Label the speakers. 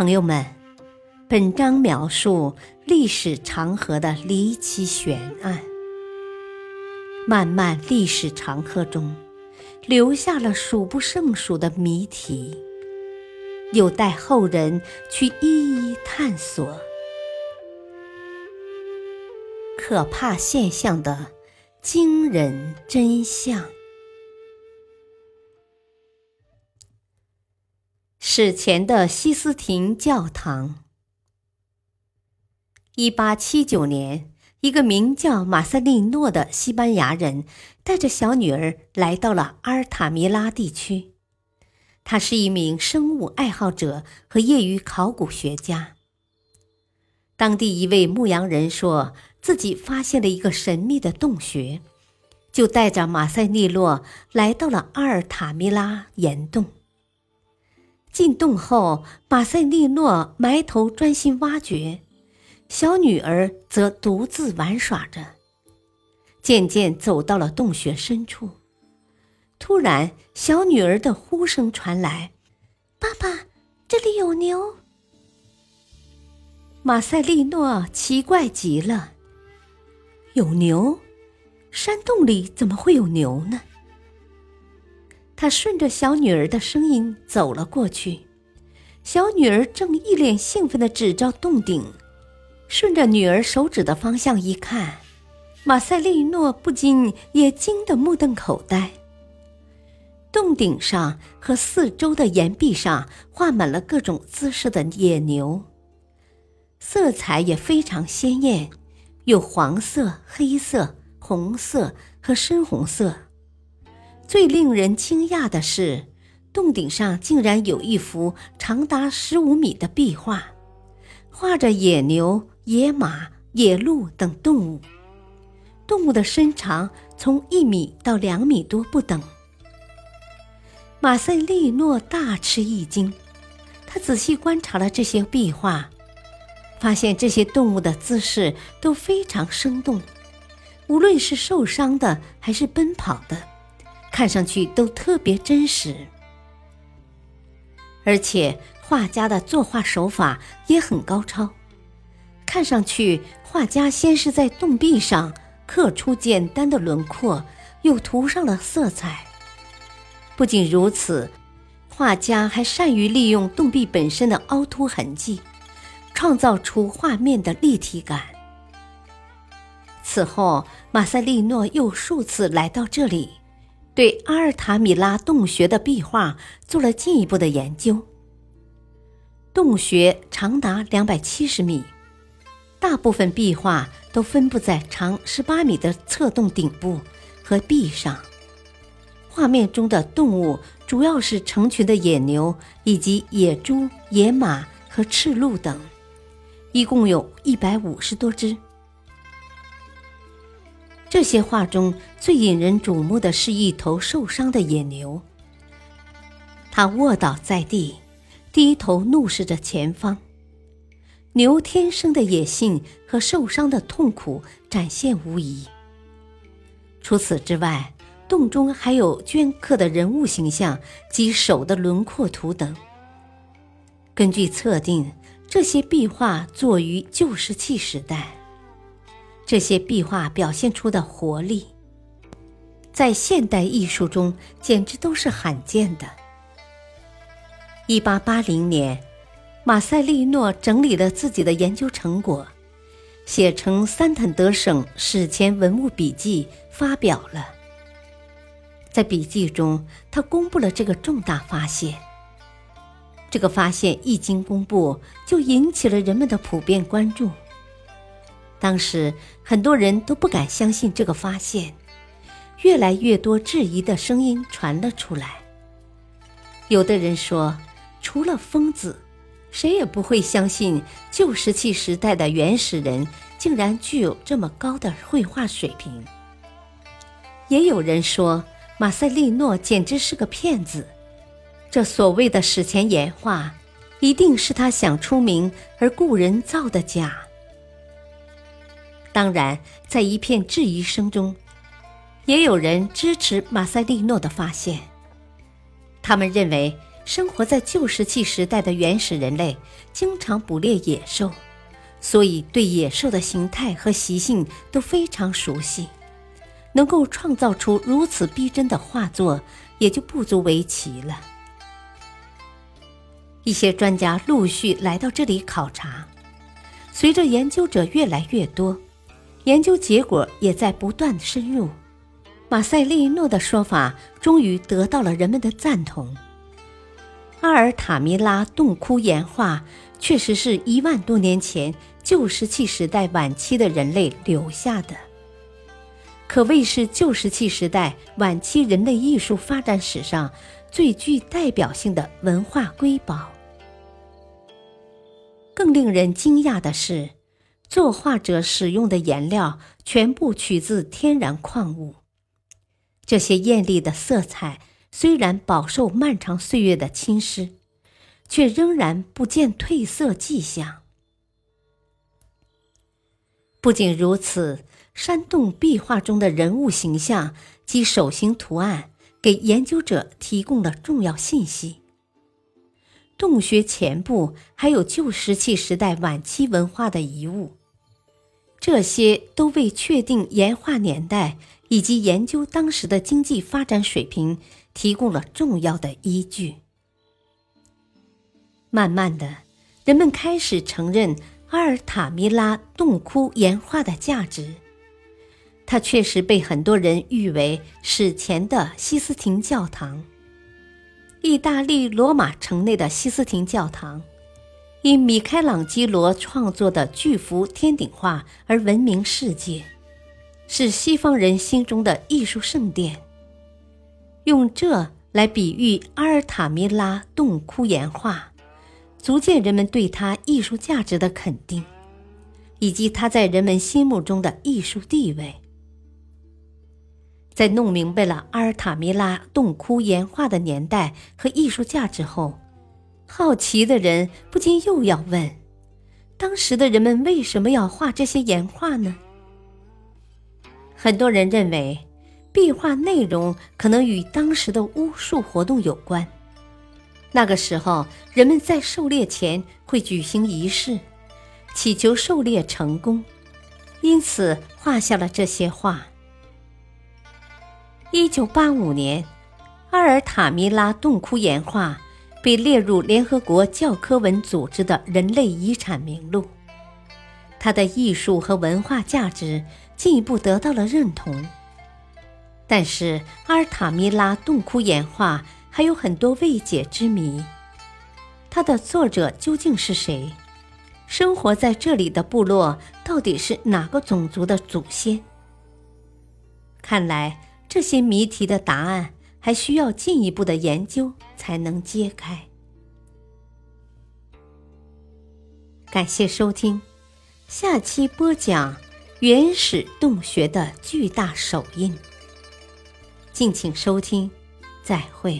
Speaker 1: 朋友们，本章描述历史长河的离奇悬案。漫漫历史长河中，留下了数不胜数的谜题，有待后人去一一探索。可怕现象的惊人真相。史前的西斯廷教堂。一八七九年，一个名叫马塞利诺的西班牙人带着小女儿来到了阿尔塔米拉地区。他是一名生物爱好者和业余考古学家。当地一位牧羊人说自己发现了一个神秘的洞穴，就带着马塞利诺来到了阿尔塔米拉岩洞。进洞后，马塞利诺埋头专心挖掘，小女儿则独自玩耍着。渐渐走到了洞穴深处，突然，小女儿的呼声传来：“爸爸，这里有牛。”马塞利诺奇怪极了：“有牛？山洞里怎么会有牛呢？”他顺着小女儿的声音走了过去，小女儿正一脸兴奋地指着洞顶。顺着女儿手指的方向一看，马塞利诺不禁也惊得目瞪口呆。洞顶上和四周的岩壁上画满了各种姿势的野牛，色彩也非常鲜艳，有黄色、黑色、红色和深红色。最令人惊讶的是，洞顶上竟然有一幅长达十五米的壁画，画着野牛、野马、野鹿等动物，动物的身长从一米到两米多不等。马塞利诺大吃一惊，他仔细观察了这些壁画，发现这些动物的姿势都非常生动，无论是受伤的还是奔跑的。看上去都特别真实，而且画家的作画手法也很高超。看上去，画家先是在洞壁上刻出简单的轮廓，又涂上了色彩。不仅如此，画家还善于利用洞壁本身的凹凸痕迹，创造出画面的立体感。此后，马塞利诺又数次来到这里。对阿尔塔米拉洞穴的壁画做了进一步的研究。洞穴长达两百七十米，大部分壁画都分布在长十八米的侧洞顶部和壁上。画面中的动物主要是成群的野牛以及野猪、野马和赤鹿等，一共有一百五十多只。这些画中最引人瞩目的是一头受伤的野牛，它卧倒在地，低头怒视着前方。牛天生的野性和受伤的痛苦展现无遗。除此之外，洞中还有镌刻的人物形象及手的轮廓图等。根据测定，这些壁画作于旧石器时代。这些壁画表现出的活力，在现代艺术中简直都是罕见的。一八八零年，马塞利诺整理了自己的研究成果，写成《三坦德省史前文物笔记》，发表了。在笔记中，他公布了这个重大发现。这个发现一经公布，就引起了人们的普遍关注。当时很多人都不敢相信这个发现，越来越多质疑的声音传了出来。有的人说，除了疯子，谁也不会相信旧石器时代的原始人竟然具有这么高的绘画水平。也有人说，马塞利诺简直是个骗子，这所谓的史前岩画，一定是他想出名而故人造的假。当然，在一片质疑声中，也有人支持马塞利诺的发现。他们认为，生活在旧石器时代的原始人类经常捕猎野兽，所以对野兽的形态和习性都非常熟悉，能够创造出如此逼真的画作，也就不足为奇了。一些专家陆续来到这里考察，随着研究者越来越多，研究结果也在不断深入。马塞利诺的说法终于得到了人们的赞同。阿尔塔米拉洞窟岩画确实是一万多年前旧石器时代晚期的人类留下的，可谓是旧石器时代晚期人类艺术发展史上最具代表性的文化瑰宝。更令人惊讶的是，作画者使用的颜料全部取自天然矿物。这些艳丽的色彩虽然饱受漫长岁月的侵蚀，却仍然不见褪色迹象。不仅如此，山洞壁画中的人物形象及手形图案给研究者提供了重要信息。洞穴前部还有旧石器时代晚期文化的遗物，这些都为确定岩画年代。以及研究当时的经济发展水平提供了重要的依据。慢慢的，人们开始承认阿尔塔米拉洞窟岩画的价值。它确实被很多人誉为史前的西斯廷教堂。意大利罗马城内的西斯廷教堂，因米开朗基罗创作的巨幅天顶画而闻名世界。是西方人心中的艺术圣殿。用这来比喻阿尔塔米拉洞窟岩画，足见人们对它艺术价值的肯定，以及它在人们心目中的艺术地位。在弄明白了阿尔塔米拉洞窟岩画的年代和艺术价值后，好奇的人不禁又要问：当时的人们为什么要画这些岩画呢？很多人认为，壁画内容可能与当时的巫术活动有关。那个时候，人们在狩猎前会举行仪式，祈求狩猎成功，因此画下了这些画。一九八五年，阿尔塔米拉洞窟岩画被列入联合国教科文组织的人类遗产名录，它的艺术和文化价值。进一步得到了认同，但是阿尔塔米拉洞窟岩画还有很多未解之谜。它的作者究竟是谁？生活在这里的部落到底是哪个种族的祖先？看来这些谜题的答案还需要进一步的研究才能揭开。感谢收听，下期播讲。原始洞穴的巨大手印。敬请收听，再会。